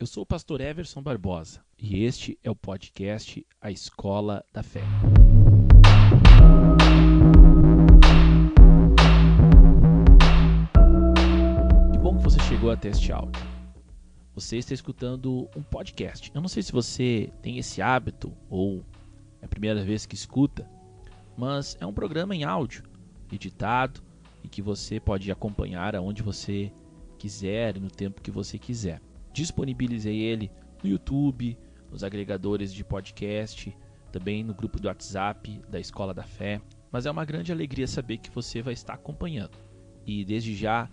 eu sou o pastor Everson Barbosa e este é o podcast A Escola da Fé. Que bom que você chegou até este áudio. Você está escutando um podcast. Eu não sei se você tem esse hábito ou é a primeira vez que escuta, mas é um programa em áudio, editado e que você pode acompanhar aonde você quiser e no tempo que você quiser. Disponibilizei ele no YouTube, nos agregadores de podcast, também no grupo do WhatsApp da Escola da Fé. Mas é uma grande alegria saber que você vai estar acompanhando. E desde já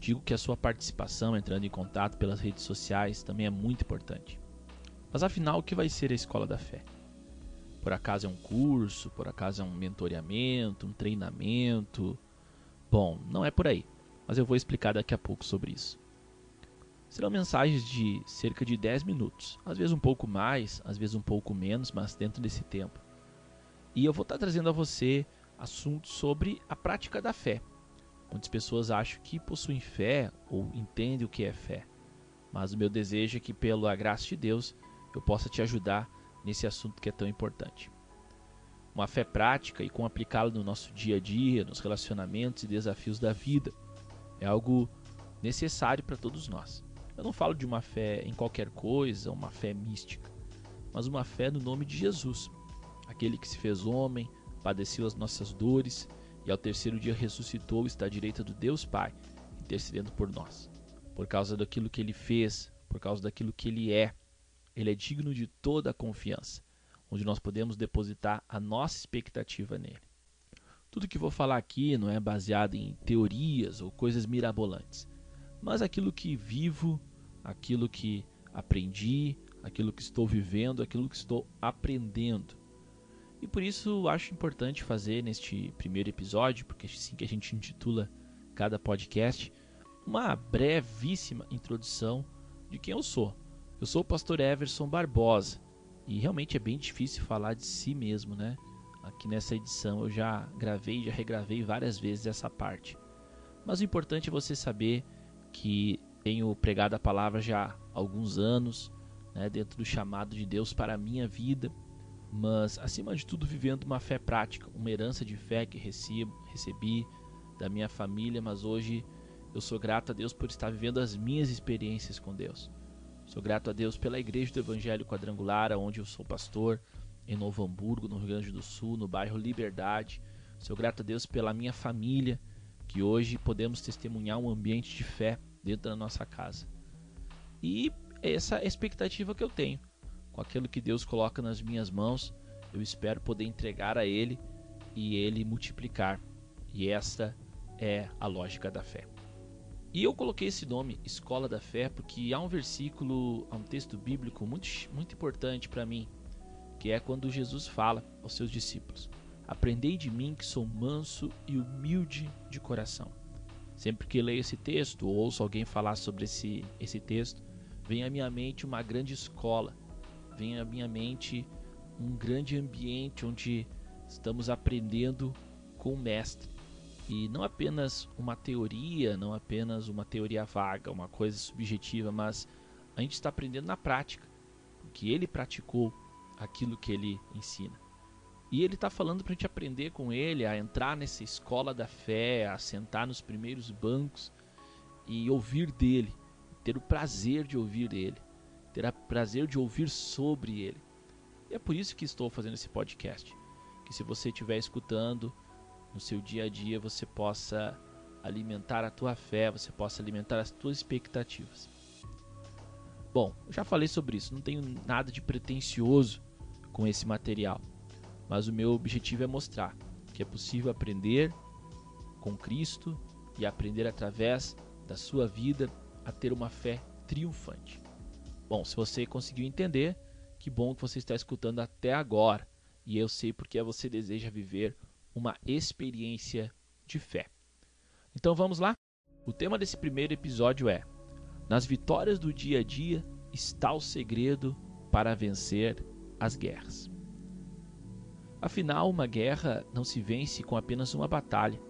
digo que a sua participação entrando em contato pelas redes sociais também é muito importante. Mas afinal, o que vai ser a Escola da Fé? Por acaso é um curso? Por acaso é um mentoreamento? Um treinamento? Bom, não é por aí, mas eu vou explicar daqui a pouco sobre isso. Serão mensagens de cerca de 10 minutos, às vezes um pouco mais, às vezes um pouco menos, mas dentro desse tempo. E eu vou estar trazendo a você assuntos sobre a prática da fé. Muitas pessoas acham que possuem fé ou entendem o que é fé, mas o meu desejo é que, pela graça de Deus, eu possa te ajudar nesse assunto que é tão importante. Uma fé prática e com aplicá-la no nosso dia a dia, nos relacionamentos e desafios da vida, é algo necessário para todos nós. Eu não falo de uma fé em qualquer coisa, uma fé mística, mas uma fé no nome de Jesus, aquele que se fez homem, padeceu as nossas dores e ao terceiro dia ressuscitou está à direita do Deus Pai, intercedendo por nós. Por causa daquilo que ele fez, por causa daquilo que ele é, ele é digno de toda a confiança, onde nós podemos depositar a nossa expectativa nele. Tudo que vou falar aqui não é baseado em teorias ou coisas mirabolantes mas aquilo que vivo, aquilo que aprendi, aquilo que estou vivendo, aquilo que estou aprendendo. E por isso acho importante fazer neste primeiro episódio, porque é assim que a gente intitula cada podcast, uma brevíssima introdução de quem eu sou. Eu sou o pastor Everson Barbosa e realmente é bem difícil falar de si mesmo, né? Aqui nessa edição eu já gravei, já regravei várias vezes essa parte. Mas o importante é você saber que tenho pregado a palavra já há alguns anos, né, dentro do chamado de Deus para a minha vida, mas acima de tudo vivendo uma fé prática, uma herança de fé que recebo, recebi da minha família, mas hoje eu sou grato a Deus por estar vivendo as minhas experiências com Deus. Sou grato a Deus pela Igreja do Evangelho Quadrangular, onde eu sou pastor, em Novo Hamburgo, no Rio Grande do Sul, no bairro Liberdade. Sou grato a Deus pela minha família, que hoje podemos testemunhar um ambiente de fé dentro da nossa casa. E essa é a expectativa que eu tenho. Com aquilo que Deus coloca nas minhas mãos, eu espero poder entregar a Ele e Ele multiplicar. E esta é a lógica da fé. E eu coloquei esse nome, Escola da Fé, porque há um versículo, há um texto bíblico muito, muito importante para mim, que é quando Jesus fala aos seus discípulos: Aprendei de mim que sou manso e humilde de coração. Sempre que leio esse texto ou ouço alguém falar sobre esse, esse texto, vem à minha mente uma grande escola, vem à minha mente um grande ambiente onde estamos aprendendo com o mestre. E não apenas uma teoria, não apenas uma teoria vaga, uma coisa subjetiva, mas a gente está aprendendo na prática, porque ele praticou aquilo que ele ensina. E ele está falando para a gente aprender com ele, a entrar nessa escola da fé, a sentar nos primeiros bancos e ouvir dele, ter o prazer de ouvir dele, ter o prazer de ouvir sobre ele. E é por isso que estou fazendo esse podcast. Que se você estiver escutando no seu dia a dia, você possa alimentar a tua fé, você possa alimentar as tuas expectativas. Bom, eu já falei sobre isso, não tenho nada de pretensioso com esse material mas o meu objetivo é mostrar que é possível aprender com Cristo e aprender através da sua vida a ter uma fé triunfante. Bom, se você conseguiu entender, que bom que você está escutando até agora e eu sei porque você deseja viver uma experiência de fé. Então vamos lá? O tema desse primeiro episódio é: Nas vitórias do dia a dia está o segredo para vencer as guerras. Afinal, uma guerra não se vence com apenas uma batalha,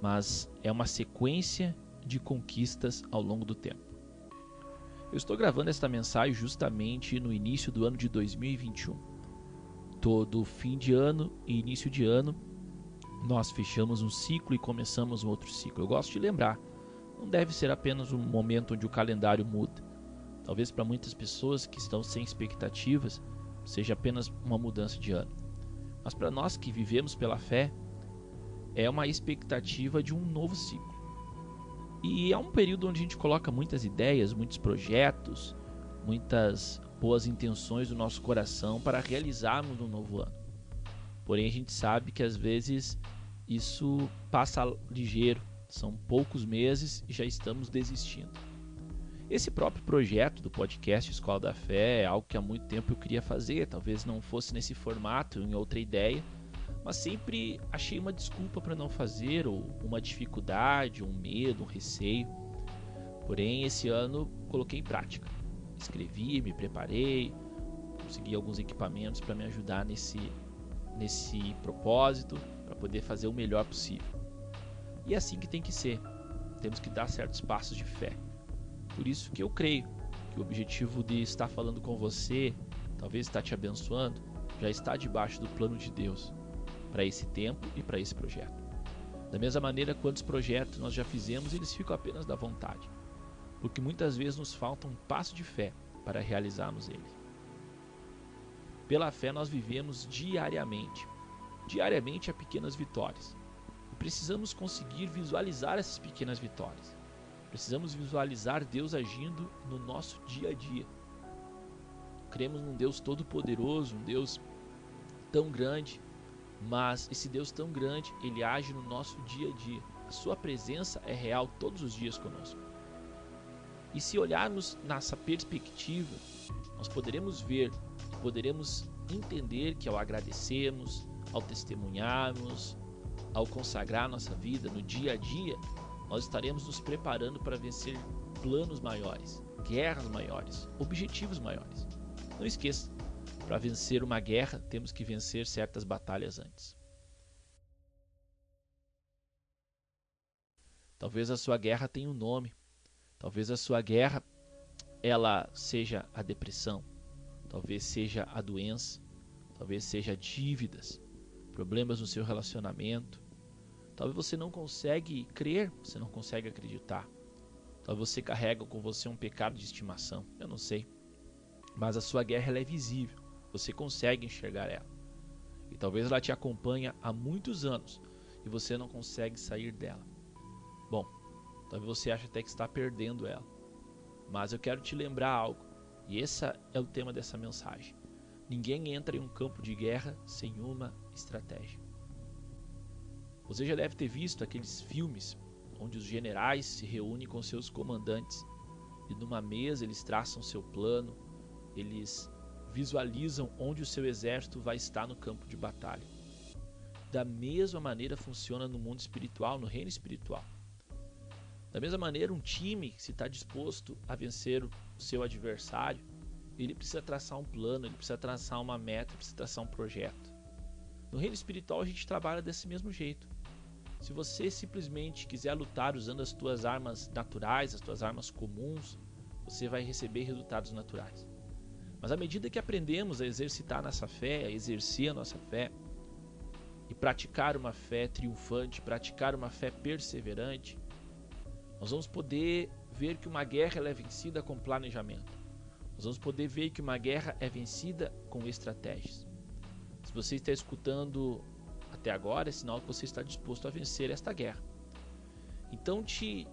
mas é uma sequência de conquistas ao longo do tempo. Eu estou gravando esta mensagem justamente no início do ano de 2021. Todo fim de ano e início de ano, nós fechamos um ciclo e começamos um outro ciclo. Eu gosto de lembrar, não deve ser apenas um momento onde o calendário muda. Talvez para muitas pessoas que estão sem expectativas, seja apenas uma mudança de ano. Mas para nós que vivemos pela fé, é uma expectativa de um novo ciclo. E é um período onde a gente coloca muitas ideias, muitos projetos, muitas boas intenções do nosso coração para realizarmos no novo ano. Porém, a gente sabe que às vezes isso passa ligeiro, são poucos meses e já estamos desistindo. Esse próprio projeto do podcast Escola da Fé é algo que há muito tempo eu queria fazer, talvez não fosse nesse formato, em outra ideia, mas sempre achei uma desculpa para não fazer, ou uma dificuldade, um medo, um receio. Porém, esse ano coloquei em prática. Escrevi, me preparei, consegui alguns equipamentos para me ajudar nesse, nesse propósito, para poder fazer o melhor possível. E é assim que tem que ser. Temos que dar certos passos de fé. Por isso que eu creio que o objetivo de estar falando com você, talvez estar te abençoando, já está debaixo do plano de Deus para esse tempo e para esse projeto. Da mesma maneira, quantos projetos nós já fizemos, eles ficam apenas da vontade, porque muitas vezes nos falta um passo de fé para realizarmos eles. Pela fé nós vivemos diariamente, diariamente a pequenas vitórias. E precisamos conseguir visualizar essas pequenas vitórias. Precisamos visualizar Deus agindo no nosso dia a dia. Cremos num Deus todo-poderoso, um Deus tão grande, mas esse Deus tão grande, ele age no nosso dia a dia. A sua presença é real todos os dias conosco. E se olharmos nessa perspectiva, nós poderemos ver, poderemos entender que ao agradecermos, ao testemunharmos, ao consagrar nossa vida no dia a dia, nós estaremos nos preparando para vencer planos maiores, guerras maiores, objetivos maiores. Não esqueça, para vencer uma guerra, temos que vencer certas batalhas antes. Talvez a sua guerra tenha um nome. Talvez a sua guerra ela seja a depressão, talvez seja a doença, talvez seja dívidas, problemas no seu relacionamento. Talvez você não consegue crer, você não consegue acreditar. Talvez você carrega com você um pecado de estimação, eu não sei. Mas a sua guerra é visível. Você consegue enxergar ela. E talvez ela te acompanhe há muitos anos e você não consegue sair dela. Bom, talvez você ache até que está perdendo ela. Mas eu quero te lembrar algo, e esse é o tema dessa mensagem. Ninguém entra em um campo de guerra sem uma estratégia. Você já deve ter visto aqueles filmes onde os generais se reúnem com seus comandantes e numa mesa eles traçam seu plano, eles visualizam onde o seu exército vai estar no campo de batalha. Da mesma maneira funciona no mundo espiritual, no reino espiritual. Da mesma maneira, um time, se está disposto a vencer o seu adversário, ele precisa traçar um plano, ele precisa traçar uma meta, precisa traçar um projeto. No reino espiritual, a gente trabalha desse mesmo jeito. Se você simplesmente quiser lutar usando as tuas armas naturais, as tuas armas comuns, você vai receber resultados naturais. Mas à medida que aprendemos a exercitar nossa fé, a exercer a nossa fé, e praticar uma fé triunfante, praticar uma fé perseverante, nós vamos poder ver que uma guerra é vencida com planejamento. Nós vamos poder ver que uma guerra é vencida com estratégias. Se você está escutando até agora, é sinal que você está disposto a vencer esta guerra. Então te,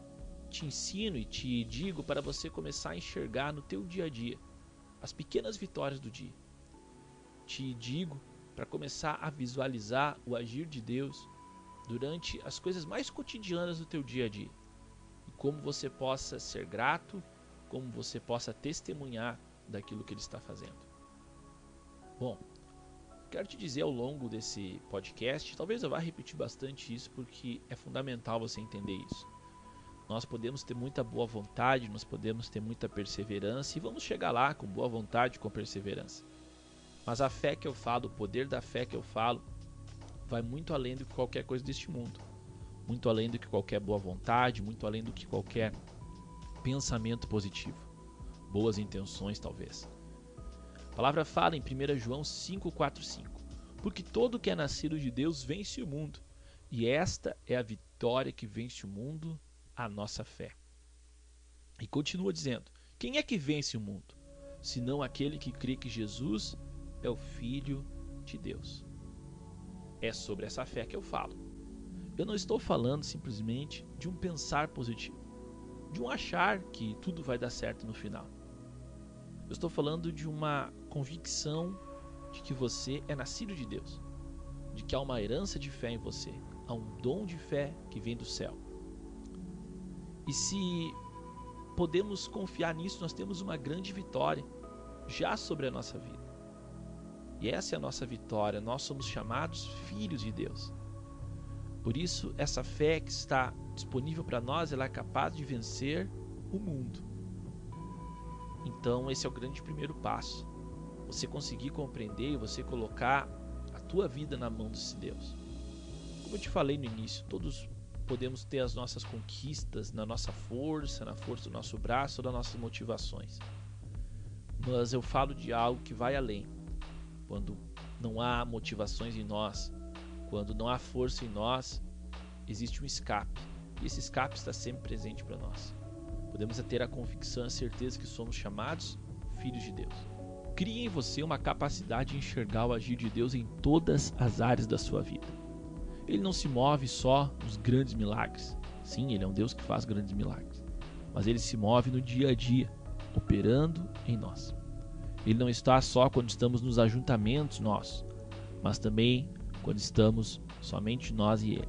te ensino e te digo para você começar a enxergar no teu dia a dia as pequenas vitórias do dia. Te digo para começar a visualizar o agir de Deus durante as coisas mais cotidianas do teu dia a dia. E como você possa ser grato, como você possa testemunhar daquilo que ele está fazendo. Bom, quero te dizer ao longo desse podcast, talvez eu vá repetir bastante isso porque é fundamental você entender isso. Nós podemos ter muita boa vontade, nós podemos ter muita perseverança e vamos chegar lá com boa vontade, com perseverança. Mas a fé que eu falo, o poder da fé que eu falo, vai muito além do que qualquer coisa deste mundo. Muito além do que qualquer boa vontade, muito além do que qualquer pensamento positivo. boas intenções, talvez. A palavra fala em 1 João 5,4,5: Porque todo que é nascido de Deus vence o mundo, e esta é a vitória que vence o mundo, a nossa fé. E continua dizendo: Quem é que vence o mundo? Senão aquele que crê que Jesus é o Filho de Deus. É sobre essa fé que eu falo. Eu não estou falando simplesmente de um pensar positivo, de um achar que tudo vai dar certo no final. Eu estou falando de uma convicção de que você é nascido de Deus, de que há uma herança de fé em você, há um dom de fé que vem do céu. E se podemos confiar nisso, nós temos uma grande vitória já sobre a nossa vida. E essa é a nossa vitória, nós somos chamados filhos de Deus. Por isso, essa fé que está disponível para nós, ela é capaz de vencer o mundo. Então, esse é o grande primeiro passo. Você conseguir compreender e você colocar a tua vida na mão desse Deus. Como eu te falei no início, todos podemos ter as nossas conquistas na nossa força, na força do nosso braço, das nossas motivações. Mas eu falo de algo que vai além. Quando não há motivações em nós, quando não há força em nós, existe um escape. E esse escape está sempre presente para nós. Podemos ter a convicção a certeza que somos chamados filhos de Deus. Crie em você uma capacidade de enxergar o agir de Deus em todas as áreas da sua vida. Ele não se move só nos grandes milagres. Sim, ele é um Deus que faz grandes milagres. Mas ele se move no dia a dia, operando em nós. Ele não está só quando estamos nos ajuntamentos nossos, mas também quando estamos somente nós e Ele.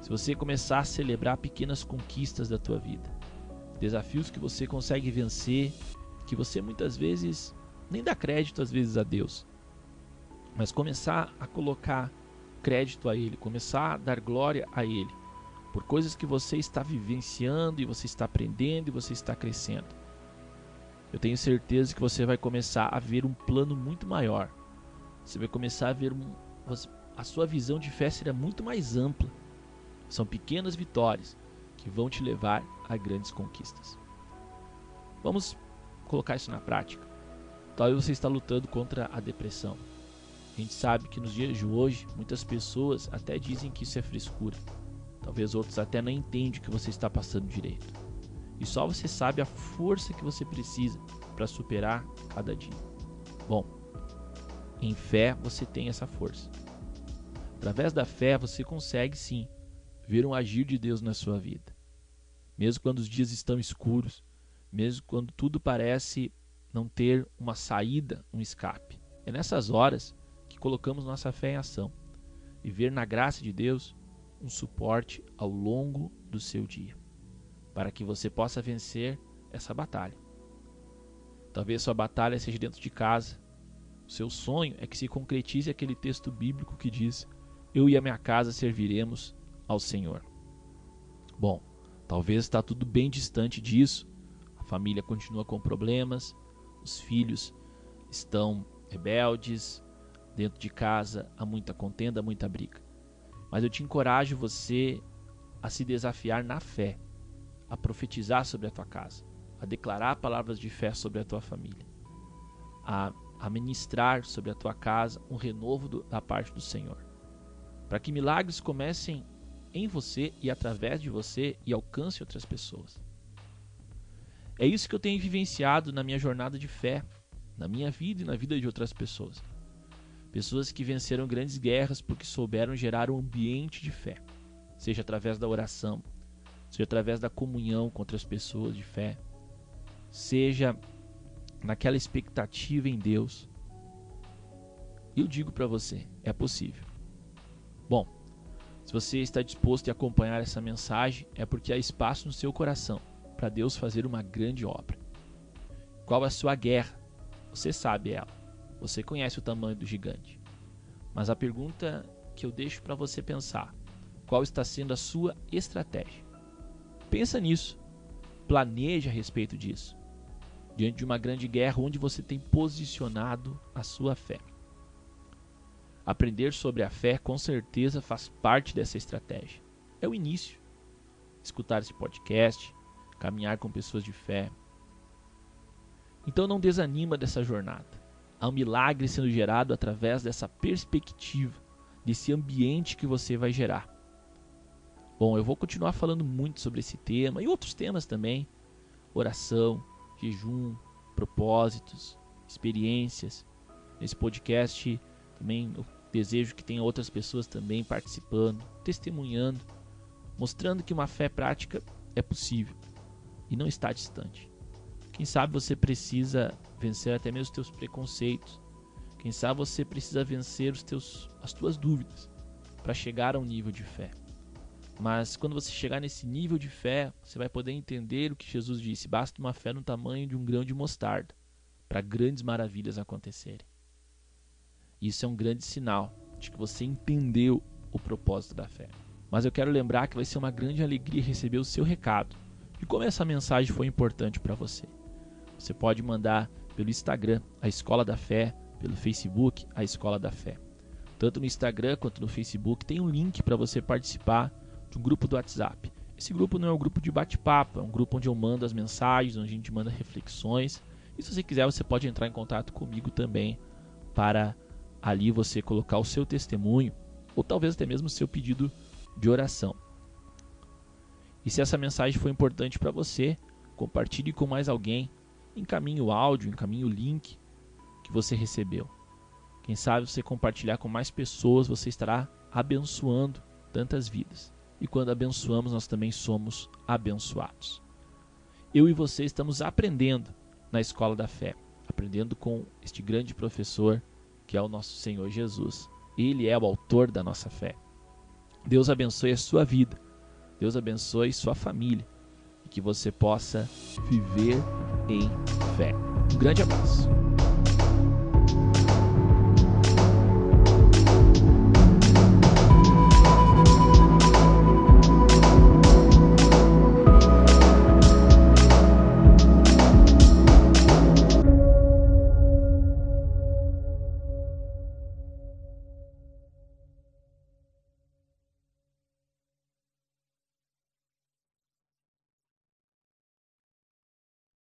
Se você começar a celebrar pequenas conquistas da tua vida, desafios que você consegue vencer, que você muitas vezes nem dá crédito às vezes a Deus, mas começar a colocar crédito a Ele, começar a dar glória a Ele, por coisas que você está vivenciando e você está aprendendo e você está crescendo. Eu tenho certeza que você vai começar a ver um plano muito maior. Você vai começar a ver um, a sua visão de fé será muito mais ampla. São pequenas vitórias que vão te levar a grandes conquistas. Vamos colocar isso na prática. Talvez você está lutando contra a depressão. A gente sabe que nos dias de hoje muitas pessoas até dizem que isso é frescura. Talvez outros até não entendem o que você está passando direito. E só você sabe a força que você precisa para superar cada dia. Bom, em fé você tem essa força. Através da fé você consegue sim ver um agir de Deus na sua vida. Mesmo quando os dias estão escuros, mesmo quando tudo parece não ter uma saída, um escape. É nessas horas que colocamos nossa fé em ação e ver na graça de Deus um suporte ao longo do seu dia, para que você possa vencer essa batalha. Talvez sua batalha seja dentro de casa, o seu sonho é que se concretize aquele texto bíblico que diz: Eu e a minha casa serviremos ao Senhor. Bom, talvez está tudo bem distante disso. Família continua com problemas, os filhos estão rebeldes, dentro de casa há muita contenda, muita briga. Mas eu te encorajo você a se desafiar na fé, a profetizar sobre a tua casa, a declarar palavras de fé sobre a tua família, a a ministrar sobre a tua casa um renovo do, da parte do Senhor. Para que milagres comecem em você e através de você e alcance outras pessoas. É isso que eu tenho vivenciado na minha jornada de fé, na minha vida e na vida de outras pessoas. Pessoas que venceram grandes guerras porque souberam gerar um ambiente de fé, seja através da oração, seja através da comunhão com outras pessoas de fé, seja naquela expectativa em Deus. Eu digo para você, é possível. Bom, se você está disposto a acompanhar essa mensagem, é porque há espaço no seu coração para Deus fazer uma grande obra. Qual a sua guerra? Você sabe ela. Você conhece o tamanho do gigante. Mas a pergunta que eu deixo para você pensar: qual está sendo a sua estratégia? Pensa nisso. Planeje a respeito disso diante de uma grande guerra onde você tem posicionado a sua fé. Aprender sobre a fé com certeza faz parte dessa estratégia. É o início. Escutar esse podcast, caminhar com pessoas de fé. Então não desanima dessa jornada. Há um milagre sendo gerado através dessa perspectiva, desse ambiente que você vai gerar. Bom, eu vou continuar falando muito sobre esse tema e outros temas também: oração, jejum, propósitos, experiências. Nesse podcast também eu desejo que tenha outras pessoas também participando, testemunhando, mostrando que uma fé prática é possível e não está distante. Quem sabe você precisa vencer até mesmo os teus preconceitos. Quem sabe você precisa vencer os teus, as tuas dúvidas para chegar a um nível de fé. Mas quando você chegar nesse nível de fé, você vai poder entender o que Jesus disse: basta uma fé no tamanho de um grão de mostarda para grandes maravilhas acontecerem. Isso é um grande sinal de que você entendeu o propósito da fé. Mas eu quero lembrar que vai ser uma grande alegria receber o seu recado e como essa mensagem foi importante para você. Você pode mandar pelo Instagram, a Escola da Fé, pelo Facebook, a Escola da Fé. Tanto no Instagram quanto no Facebook tem um link para você participar de um grupo do WhatsApp. Esse grupo não é um grupo de bate-papo, é um grupo onde eu mando as mensagens, onde a gente manda reflexões. E se você quiser, você pode entrar em contato comigo também para ali você colocar o seu testemunho ou talvez até mesmo o seu pedido de oração. E se essa mensagem foi importante para você, compartilhe com mais alguém, encaminhe o áudio, encaminhe o link que você recebeu. Quem sabe você compartilhar com mais pessoas, você estará abençoando tantas vidas. E quando abençoamos, nós também somos abençoados. Eu e você estamos aprendendo na escola da fé, aprendendo com este grande professor que é o nosso Senhor Jesus. Ele é o autor da nossa fé. Deus abençoe a sua vida. Deus abençoe sua família e que você possa viver em fé. Um grande abraço.